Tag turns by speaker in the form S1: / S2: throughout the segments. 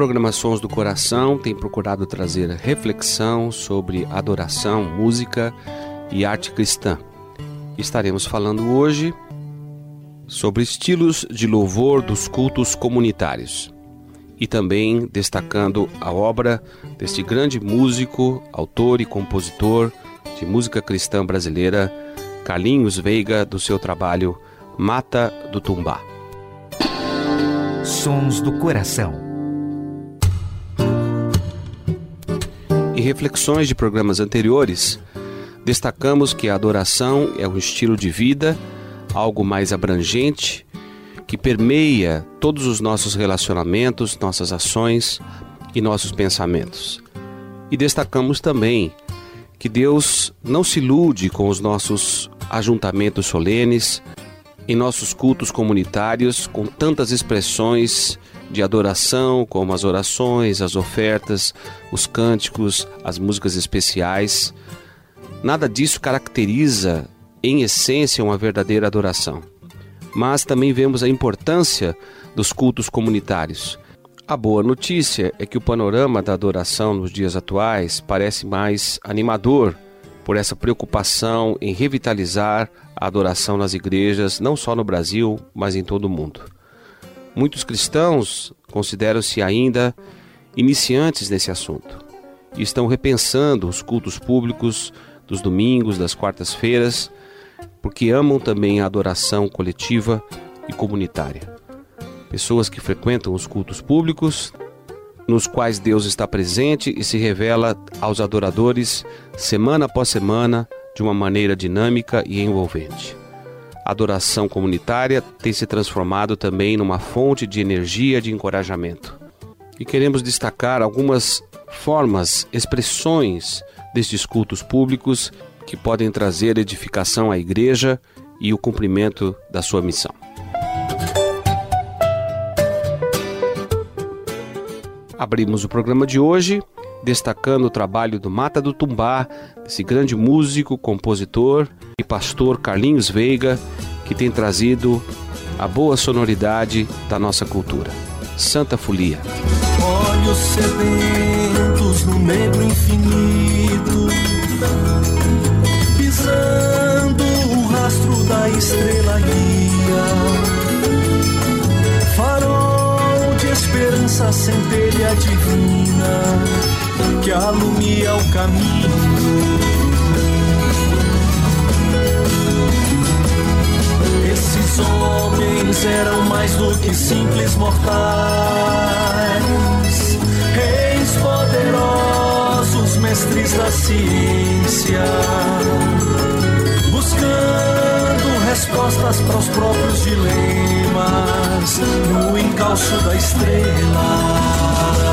S1: Programações do Coração tem procurado trazer reflexão sobre adoração, música e arte cristã. Estaremos falando hoje sobre estilos de louvor dos cultos comunitários e também destacando a obra deste grande músico, autor e compositor de música cristã brasileira, Carlinhos Veiga, do seu trabalho Mata do Tumbá.
S2: Sons do Coração.
S1: Em reflexões de programas anteriores, destacamos que a adoração é um estilo de vida, algo mais abrangente, que permeia todos os nossos relacionamentos, nossas ações e nossos pensamentos. E destacamos também que Deus não se ilude com os nossos ajuntamentos solenes, em nossos cultos comunitários, com tantas expressões de adoração, como as orações, as ofertas, os cânticos, as músicas especiais. Nada disso caracteriza, em essência, uma verdadeira adoração. Mas também vemos a importância dos cultos comunitários. A boa notícia é que o panorama da adoração nos dias atuais parece mais animador por essa preocupação em revitalizar a adoração nas igrejas, não só no Brasil, mas em todo o mundo. Muitos cristãos consideram-se ainda iniciantes nesse assunto e estão repensando os cultos públicos dos domingos, das quartas-feiras, porque amam também a adoração coletiva e comunitária. Pessoas que frequentam os cultos públicos, nos quais Deus está presente e se revela aos adoradores semana após semana de uma maneira dinâmica e envolvente adoração comunitária tem se transformado também numa fonte de energia de encorajamento. E queremos destacar algumas formas, expressões destes cultos públicos que podem trazer edificação à igreja e o cumprimento da sua missão. Abrimos o programa de hoje destacando o trabalho do Mata do Tumbá, esse grande músico, compositor e pastor Carlinhos Veiga, que tem trazido a boa sonoridade da nossa cultura. Santa Folia.
S3: Olhos sedentos no negro infinito, pisando o rastro da estrela guia, farol de esperança, centelha divina que alumia o caminho. Esses homens eram mais do que simples mortais, reis poderosos, mestres da ciência, buscando respostas para os próprios dilemas no encalço da estrela.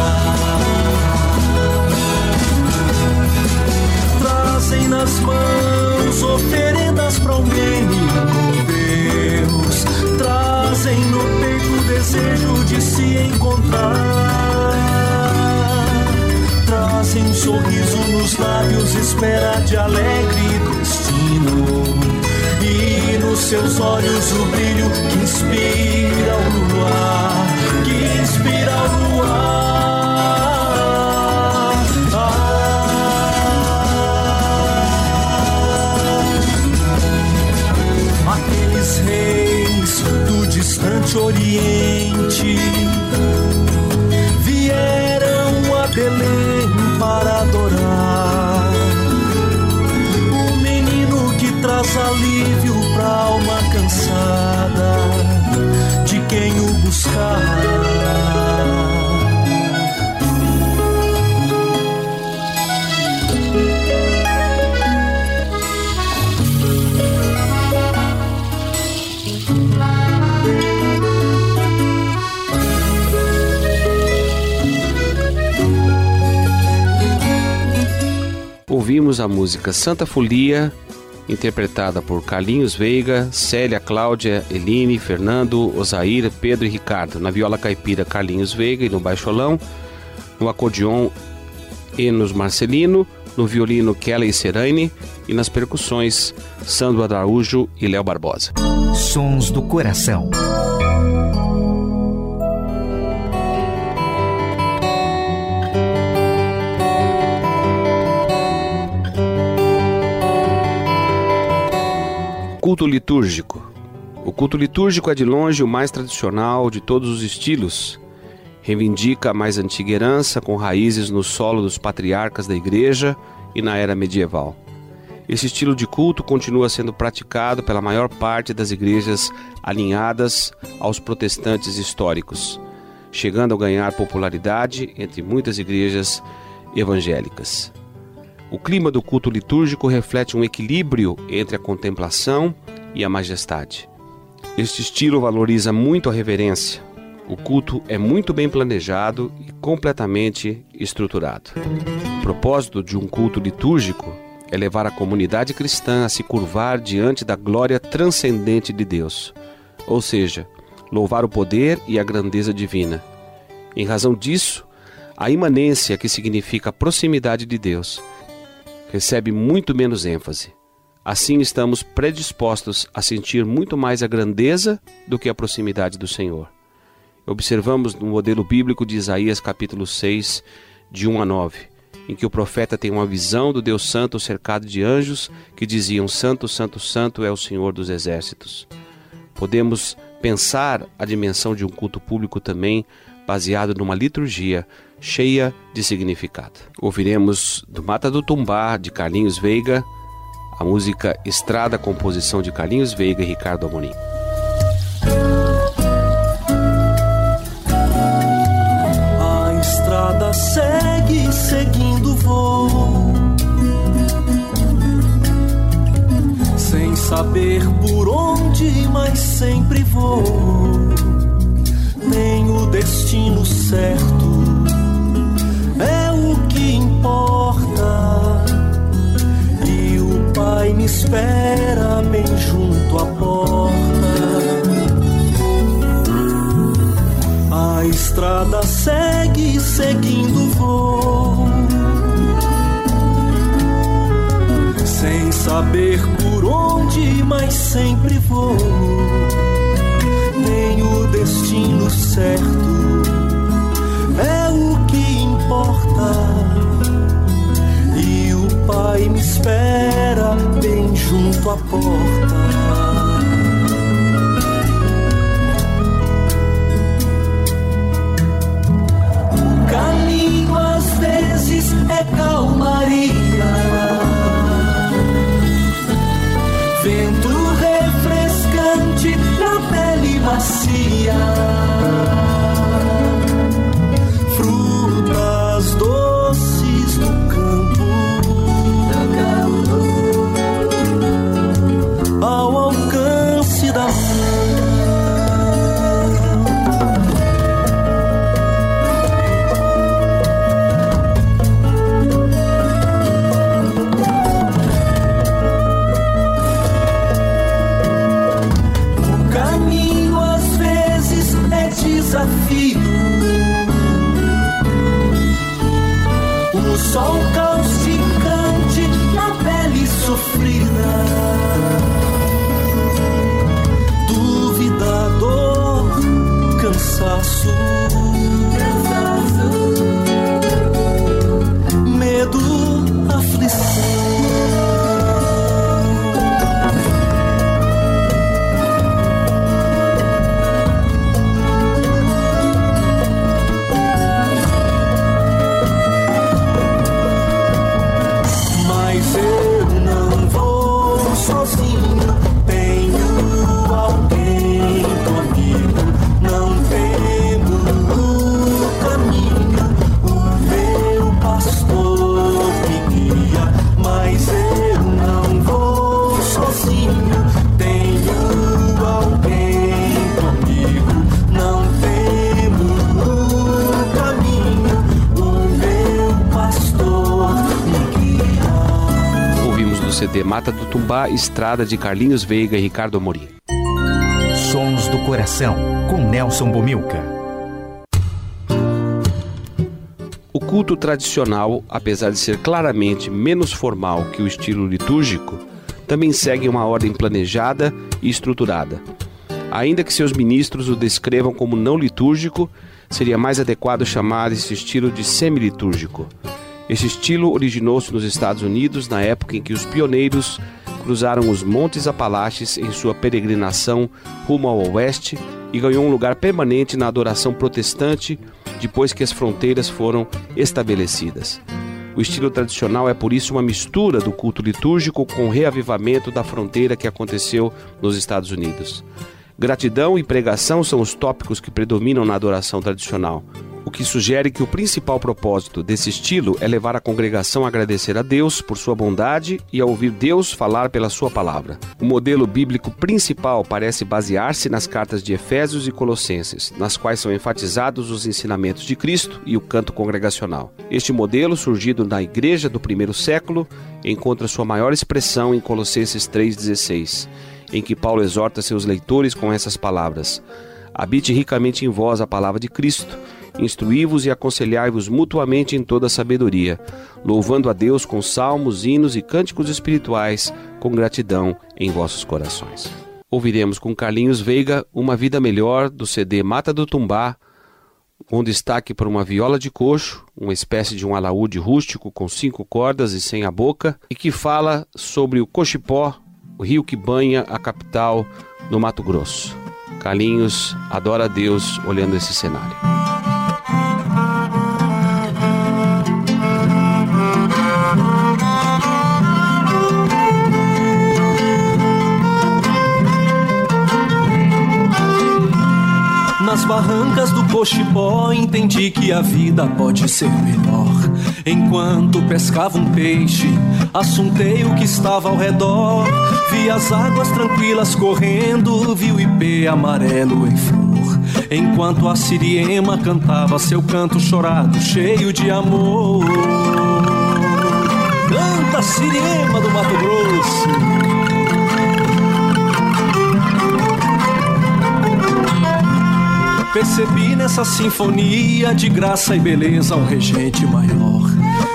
S3: Lábios, espera de alegre destino. E nos seus olhos o brilho que inspira o luar, que inspira o luar. distante Oriente traz alívio para alma cansada de quem o buscar.
S1: ouvimos a música Santa Folia, interpretada por Carlinhos Veiga, Célia, Cláudia, Eline, Fernando, Osair, Pedro e Ricardo. Na viola caipira, Carlinhos Veiga e no baixolão, no acordeon, Enos Marcelino, no violino, Kelly Serane e nas percussões, Sandro Araújo e Léo Barbosa.
S2: Sons do Coração.
S1: Culto litúrgico. O culto litúrgico é de longe o mais tradicional de todos os estilos. Reivindica a mais antiga herança com raízes no solo dos patriarcas da igreja e na era medieval. Esse estilo de culto continua sendo praticado pela maior parte das igrejas alinhadas aos protestantes históricos, chegando a ganhar popularidade entre muitas igrejas evangélicas. O clima do culto litúrgico reflete um equilíbrio entre a contemplação e a majestade. Este estilo valoriza muito a reverência. O culto é muito bem planejado e completamente estruturado. O propósito de um culto litúrgico é levar a comunidade cristã a se curvar diante da glória transcendente de Deus, ou seja, louvar o poder e a grandeza divina. Em razão disso, a imanência, que significa a proximidade de Deus, recebe muito menos ênfase. Assim estamos predispostos a sentir muito mais a grandeza do que a proximidade do Senhor. Observamos no modelo bíblico de Isaías capítulo 6, de 1 a 9, em que o profeta tem uma visão do Deus Santo cercado de anjos que diziam: Santo, Santo, Santo é o Senhor dos exércitos. Podemos pensar a dimensão de um culto público também baseado numa liturgia cheia de significado. Ouviremos do Mata do Tumbá, de Carlinhos Veiga, a música Estrada, composição de Carlinhos Veiga e Ricardo Amorim.
S3: A estrada segue seguindo voo, sem saber por onde, mas sempre vou. Nem o destino certo espera bem junto à porta. A estrada segue seguindo voo. Sem saber por onde, mas sempre vou. Junto
S1: Tumbá, Estrada de Carlinhos Veiga e Ricardo Amorim.
S2: Sons do Coração, com Nelson Bomilca.
S1: O culto tradicional, apesar de ser claramente menos formal que o estilo litúrgico, também segue uma ordem planejada e estruturada. Ainda que seus ministros o descrevam como não litúrgico, seria mais adequado chamar esse estilo de semi-litúrgico. Esse estilo originou-se nos Estados Unidos na época em que os pioneiros cruzaram os Montes Apalaches em sua peregrinação rumo ao oeste e ganhou um lugar permanente na adoração protestante depois que as fronteiras foram estabelecidas. O estilo tradicional é por isso uma mistura do culto litúrgico com o reavivamento da fronteira que aconteceu nos Estados Unidos. Gratidão e pregação são os tópicos que predominam na adoração tradicional o que sugere que o principal propósito desse estilo é levar a congregação a agradecer a Deus por sua bondade e a ouvir Deus falar pela sua palavra. O modelo bíblico principal parece basear-se nas cartas de Efésios e Colossenses, nas quais são enfatizados os ensinamentos de Cristo e o canto congregacional. Este modelo, surgido na igreja do primeiro século, encontra sua maior expressão em Colossenses 3,16, em que Paulo exorta seus leitores com essas palavras: Habite ricamente em vós a palavra de Cristo Instruí-vos e aconselhai-vos mutuamente em toda sabedoria, louvando a Deus com salmos, hinos e cânticos espirituais, com gratidão em vossos corações. Ouviremos com Carlinhos Veiga Uma Vida Melhor, do CD Mata do Tumbá, com destaque para uma viola de coxo, uma espécie de um alaúde rústico com cinco cordas e sem a boca, e que fala sobre o Cochipó, o rio que banha a capital no Mato Grosso. Carlinhos adora a Deus olhando esse cenário.
S3: Barrancas do Cochipó entendi que a vida pode ser melhor. Enquanto pescava um peixe, assuntei o que estava ao redor. Vi as águas tranquilas correndo, vi o ipê amarelo em flor. Enquanto a siriema cantava seu canto chorado, cheio de amor. Canta siriema do Mato Grosso. Percebi nessa sinfonia de graça e beleza um regente maior.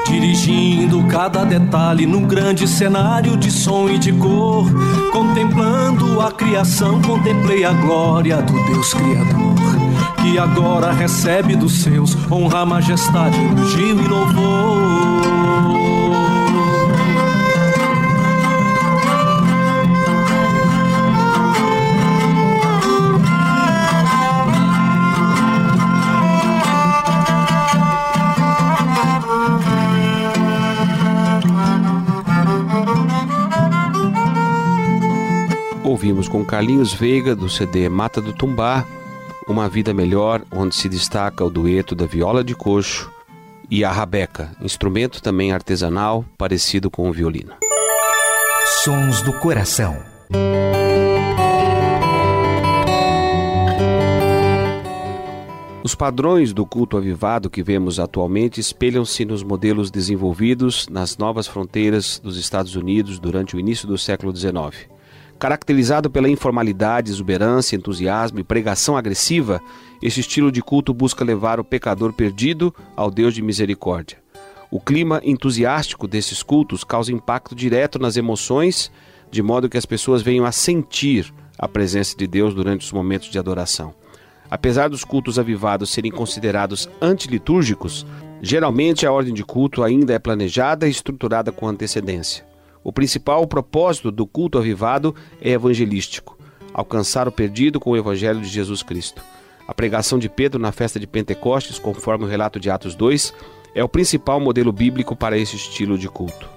S3: Dirigindo cada detalhe num grande cenário de som e de cor. Contemplando a criação, contemplei a glória do Deus Criador. Que agora recebe dos seus honra, majestade, elogio e louvor.
S1: Com Carlinhos Veiga, do CD Mata do Tumbá, Uma Vida Melhor, onde se destaca o dueto da viola de coxo e a rabeca, instrumento também artesanal, parecido com o violino.
S2: Sons do Coração.
S1: Os padrões do culto avivado que vemos atualmente espelham-se nos modelos desenvolvidos nas novas fronteiras dos Estados Unidos durante o início do século XIX. Caracterizado pela informalidade, exuberância, entusiasmo e pregação agressiva, este estilo de culto busca levar o pecador perdido ao Deus de misericórdia. O clima entusiástico desses cultos causa impacto direto nas emoções, de modo que as pessoas venham a sentir a presença de Deus durante os momentos de adoração. Apesar dos cultos avivados serem considerados antilitúrgicos, geralmente a ordem de culto ainda é planejada e estruturada com antecedência. O principal propósito do culto avivado é evangelístico alcançar o perdido com o evangelho de Jesus Cristo. A pregação de Pedro na festa de Pentecostes, conforme o relato de Atos 2, é o principal modelo bíblico para esse estilo de culto.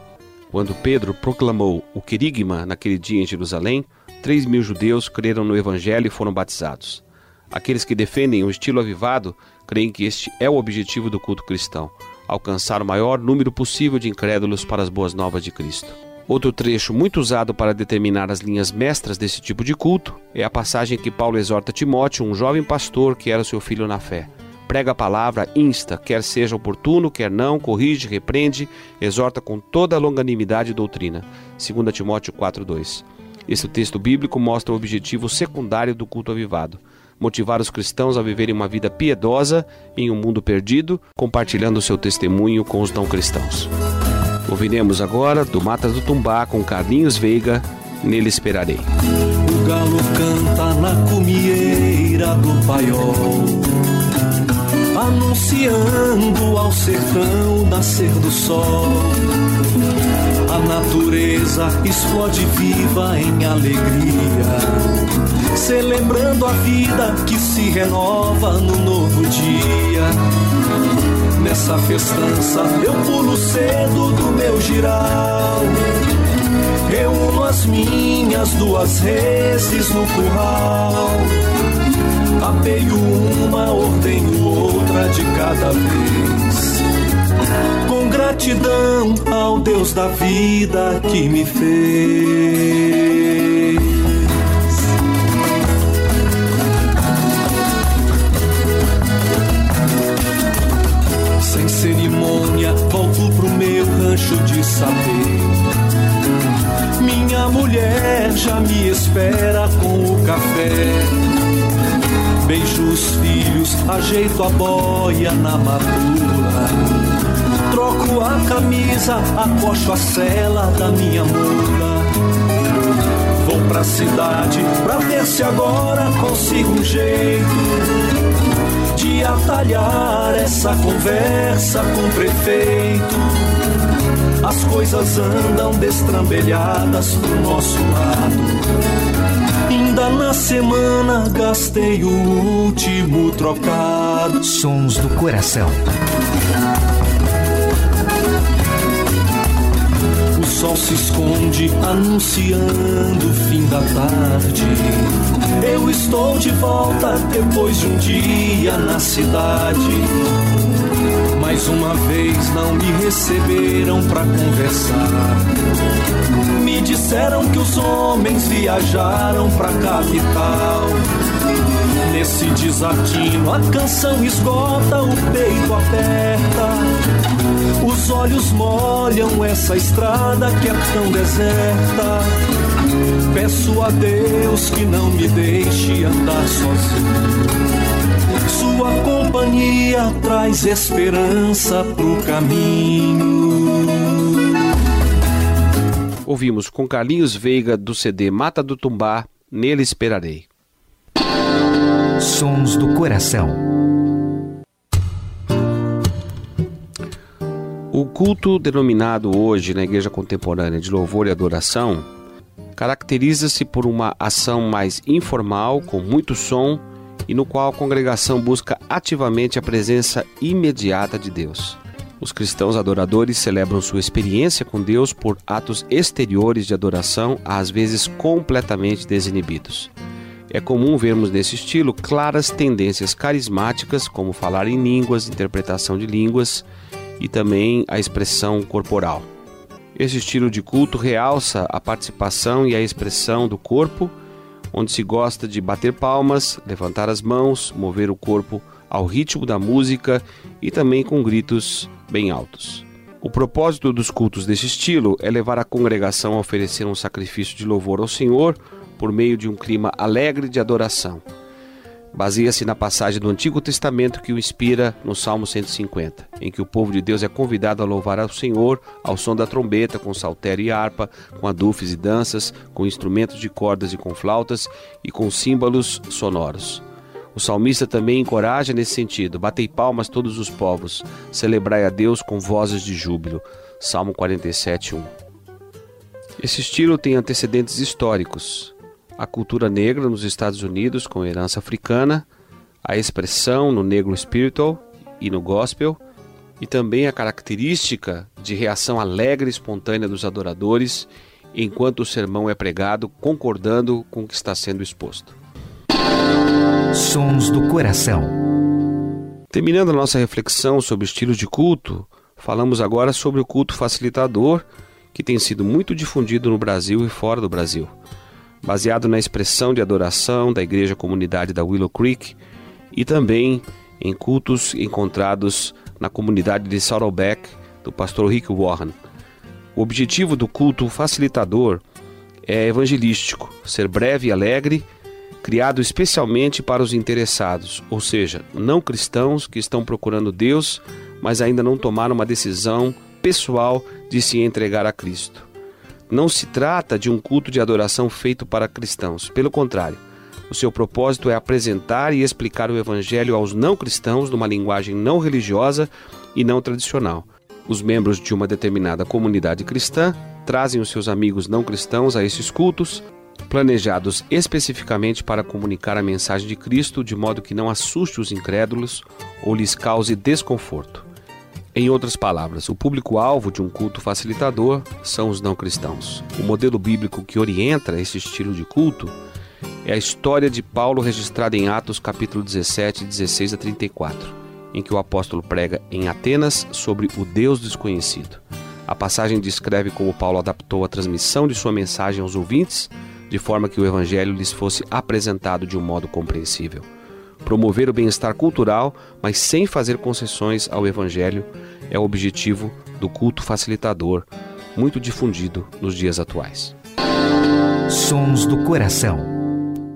S1: Quando Pedro proclamou o querigma naquele dia em Jerusalém, 3 mil judeus creram no evangelho e foram batizados. Aqueles que defendem o estilo avivado creem que este é o objetivo do culto cristão alcançar o maior número possível de incrédulos para as boas novas de Cristo. Outro trecho muito usado para determinar as linhas mestras desse tipo de culto é a passagem que Paulo exorta Timóteo, um jovem pastor que era seu filho na fé. Prega a palavra, insta, quer seja oportuno, quer não, corrige, repreende, exorta com toda a longanimidade e doutrina. 2 Timóteo 4:2. Esse texto bíblico mostra o objetivo secundário do culto avivado: motivar os cristãos a viverem uma vida piedosa em um mundo perdido, compartilhando seu testemunho com os não cristãos. Ouviremos agora do Mata do Tumbá com Carlinhos Veiga, Nele Esperarei.
S3: O galo canta na cumieira do paiol, anunciando ao sertão nascer do sol. A natureza explode viva em alegria, celebrando a vida que se renova no novo dia nessa festança eu pulo cedo do meu giral. Reúno as minhas duas reses no curral. Apeio uma, ordenho outra de cada vez. Com gratidão ao Deus da vida que me fez. Rancho de saber. Minha mulher já me espera com o café. Beijo os filhos, ajeito a boia na madura. Troco a camisa, acocho a cela da minha muda. Vou pra cidade pra ver se agora consigo um jeito de atalhar essa conversa com o prefeito. As coisas andam destrambelhadas pro nosso lado. Ainda na semana gastei o último trocado.
S2: Sons do coração.
S3: O sol se esconde anunciando o fim da tarde. Eu estou de volta depois de um dia na cidade. Mais uma vez não me receberam para conversar. Me disseram que os homens viajaram pra capital. Nesse desatino a canção esgota, o peito aperta. Os olhos molham essa estrada que é tão deserta. Peço a Deus que não me deixe andar sozinho. Sua companhia traz esperança pro caminho.
S1: Ouvimos com Carlinhos Veiga do CD Mata do Tumbá, Nele Esperarei.
S2: Sons do Coração.
S1: O culto denominado hoje na Igreja Contemporânea de Louvor e Adoração caracteriza-se por uma ação mais informal, com muito som e no qual a congregação busca ativamente a presença imediata de Deus. Os cristãos adoradores celebram sua experiência com Deus por atos exteriores de adoração, às vezes completamente desinibidos. É comum vermos nesse estilo claras tendências carismáticas, como falar em línguas, interpretação de línguas e também a expressão corporal. Esse estilo de culto realça a participação e a expressão do corpo, onde se gosta de bater palmas, levantar as mãos, mover o corpo ao ritmo da música e também com gritos bem altos. O propósito dos cultos desse estilo é levar a congregação a oferecer um sacrifício de louvor ao Senhor por meio de um clima alegre de adoração. Baseia-se na passagem do Antigo Testamento que o inspira no Salmo 150, em que o povo de Deus é convidado a louvar ao Senhor ao som da trombeta, com saltério e harpa, com adufes e danças, com instrumentos de cordas e com flautas e com símbolos sonoros. O salmista também encoraja nesse sentido: Batei palmas todos os povos, celebrai a Deus com vozes de júbilo. Salmo 47, 1. Esse estilo tem antecedentes históricos a cultura negra nos Estados Unidos com herança africana, a expressão no negro spiritual e no gospel, e também a característica de reação alegre e espontânea dos adoradores enquanto o sermão é pregado, concordando com o que está sendo exposto.
S2: Sons do coração.
S1: Terminando a nossa reflexão sobre estilos de culto, falamos agora sobre o culto facilitador que tem sido muito difundido no Brasil e fora do Brasil. Baseado na expressão de adoração da Igreja Comunidade da Willow Creek e também em cultos encontrados na comunidade de Saddleback do pastor Rick Warren. O objetivo do culto facilitador é evangelístico, ser breve e alegre, criado especialmente para os interessados, ou seja, não cristãos que estão procurando Deus, mas ainda não tomaram uma decisão pessoal de se entregar a Cristo. Não se trata de um culto de adoração feito para cristãos, pelo contrário, o seu propósito é apresentar e explicar o Evangelho aos não cristãos numa linguagem não religiosa e não tradicional. Os membros de uma determinada comunidade cristã trazem os seus amigos não cristãos a esses cultos, planejados especificamente para comunicar a mensagem de Cristo de modo que não assuste os incrédulos ou lhes cause desconforto. Em outras palavras, o público-alvo de um culto facilitador são os não cristãos. O modelo bíblico que orienta esse estilo de culto é a história de Paulo registrada em Atos capítulo 17, 16 a 34, em que o apóstolo prega em Atenas sobre o Deus desconhecido. A passagem descreve como Paulo adaptou a transmissão de sua mensagem aos ouvintes, de forma que o evangelho lhes fosse apresentado de um modo compreensível. Promover o bem-estar cultural, mas sem fazer concessões ao evangelho, é o objetivo do culto facilitador, muito difundido nos dias atuais.
S2: Sons do coração.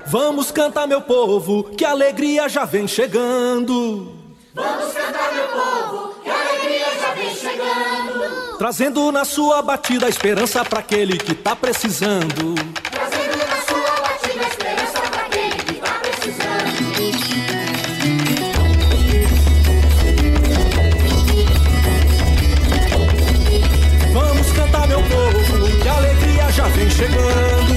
S3: Vamos cantar, meu povo, que a alegria já vem chegando.
S4: Vamos cantar, meu povo, que a alegria já vem chegando.
S3: Trazendo na sua batida a esperança para aquele que tá precisando. Chegando.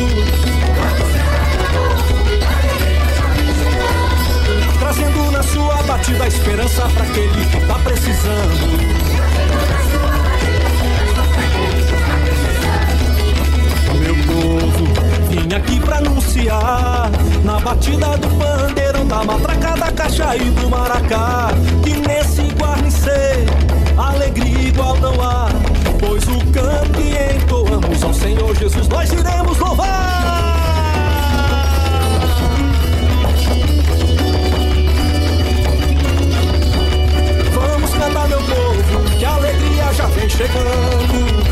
S3: Trazendo na sua batida a esperança para aquele que tá precisando. Meu povo, vim aqui pra anunciar Na batida do pandeirão, da matraca, da caixa e do maracá Jesus Nós iremos louvar Vamos cantar, meu povo, que a alegria já vem chegando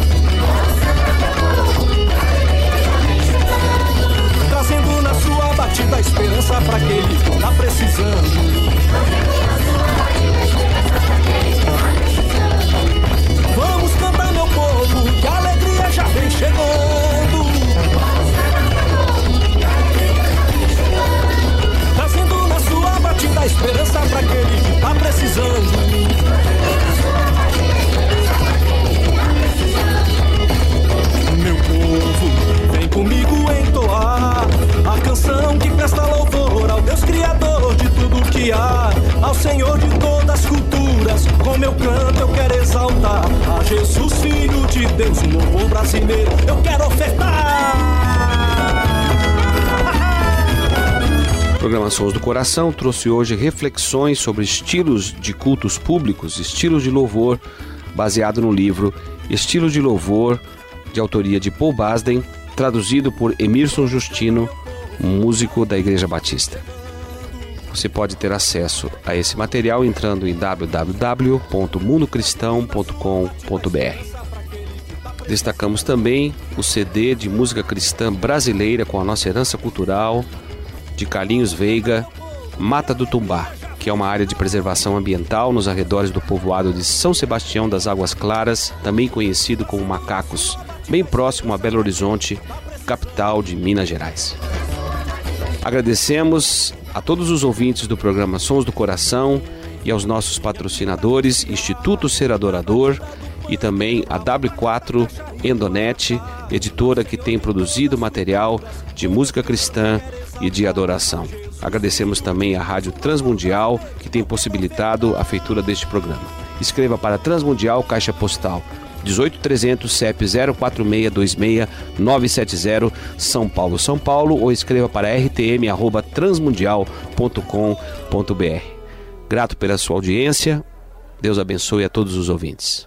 S3: Trazendo na sua batida a esperança para aquele que tá precisando.
S1: Sons do Coração trouxe hoje reflexões sobre estilos de cultos públicos, estilos de louvor, baseado no livro Estilos de Louvor, de autoria de Paul Basden, traduzido por Emerson Justino, músico da Igreja Batista. Você pode ter acesso a esse material entrando em www.mundocristão.com.br. Destacamos também o CD de música cristã brasileira com a nossa herança cultural, de Carlinhos Veiga, Mata do Tumbá, que é uma área de preservação ambiental nos arredores do povoado de São Sebastião das Águas Claras, também conhecido como Macacos, bem próximo a Belo Horizonte, capital de Minas Gerais. Agradecemos a todos os ouvintes do programa Sons do Coração e aos nossos patrocinadores, Instituto Ser Adorador e também a W4 Endonet, editora que tem produzido material de música cristã e de adoração. Agradecemos também à Rádio Transmundial, que tem possibilitado a feitura deste programa. Escreva para Transmundial Caixa Postal 18300 CEP 04626 São Paulo, São Paulo ou escreva para rtm@transmundial.com.br. Grato pela sua audiência. Deus abençoe a todos os ouvintes.